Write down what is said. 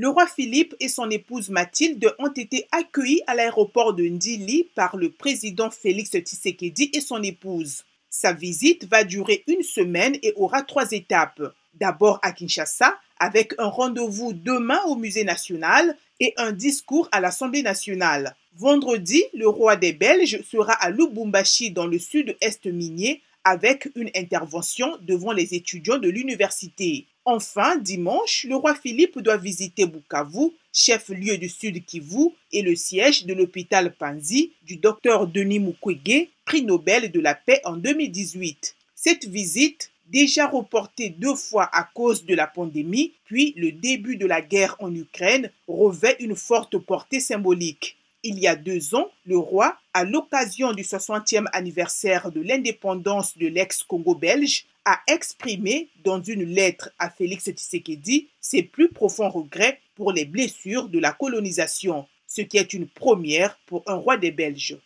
Le roi Philippe et son épouse Mathilde ont été accueillis à l'aéroport de Ndili par le président Félix Tshisekedi et son épouse. Sa visite va durer une semaine et aura trois étapes. D'abord à Kinshasa, avec un rendez-vous demain au Musée national et un discours à l'Assemblée nationale. Vendredi, le roi des Belges sera à Lubumbashi dans le sud-est minier avec une intervention devant les étudiants de l'université. Enfin, dimanche, le roi Philippe doit visiter Bukavu, chef-lieu du Sud Kivu, et le siège de l'hôpital Panzi du docteur Denis Mukwege, prix Nobel de la paix en 2018. Cette visite, déjà reportée deux fois à cause de la pandémie, puis le début de la guerre en Ukraine, revêt une forte portée symbolique. Il y a deux ans, le roi, à l'occasion du 60e anniversaire de l'indépendance de l'ex-Congo belge, a exprimé dans une lettre à Félix Tshisekedi ses plus profonds regrets pour les blessures de la colonisation, ce qui est une première pour un roi des Belges.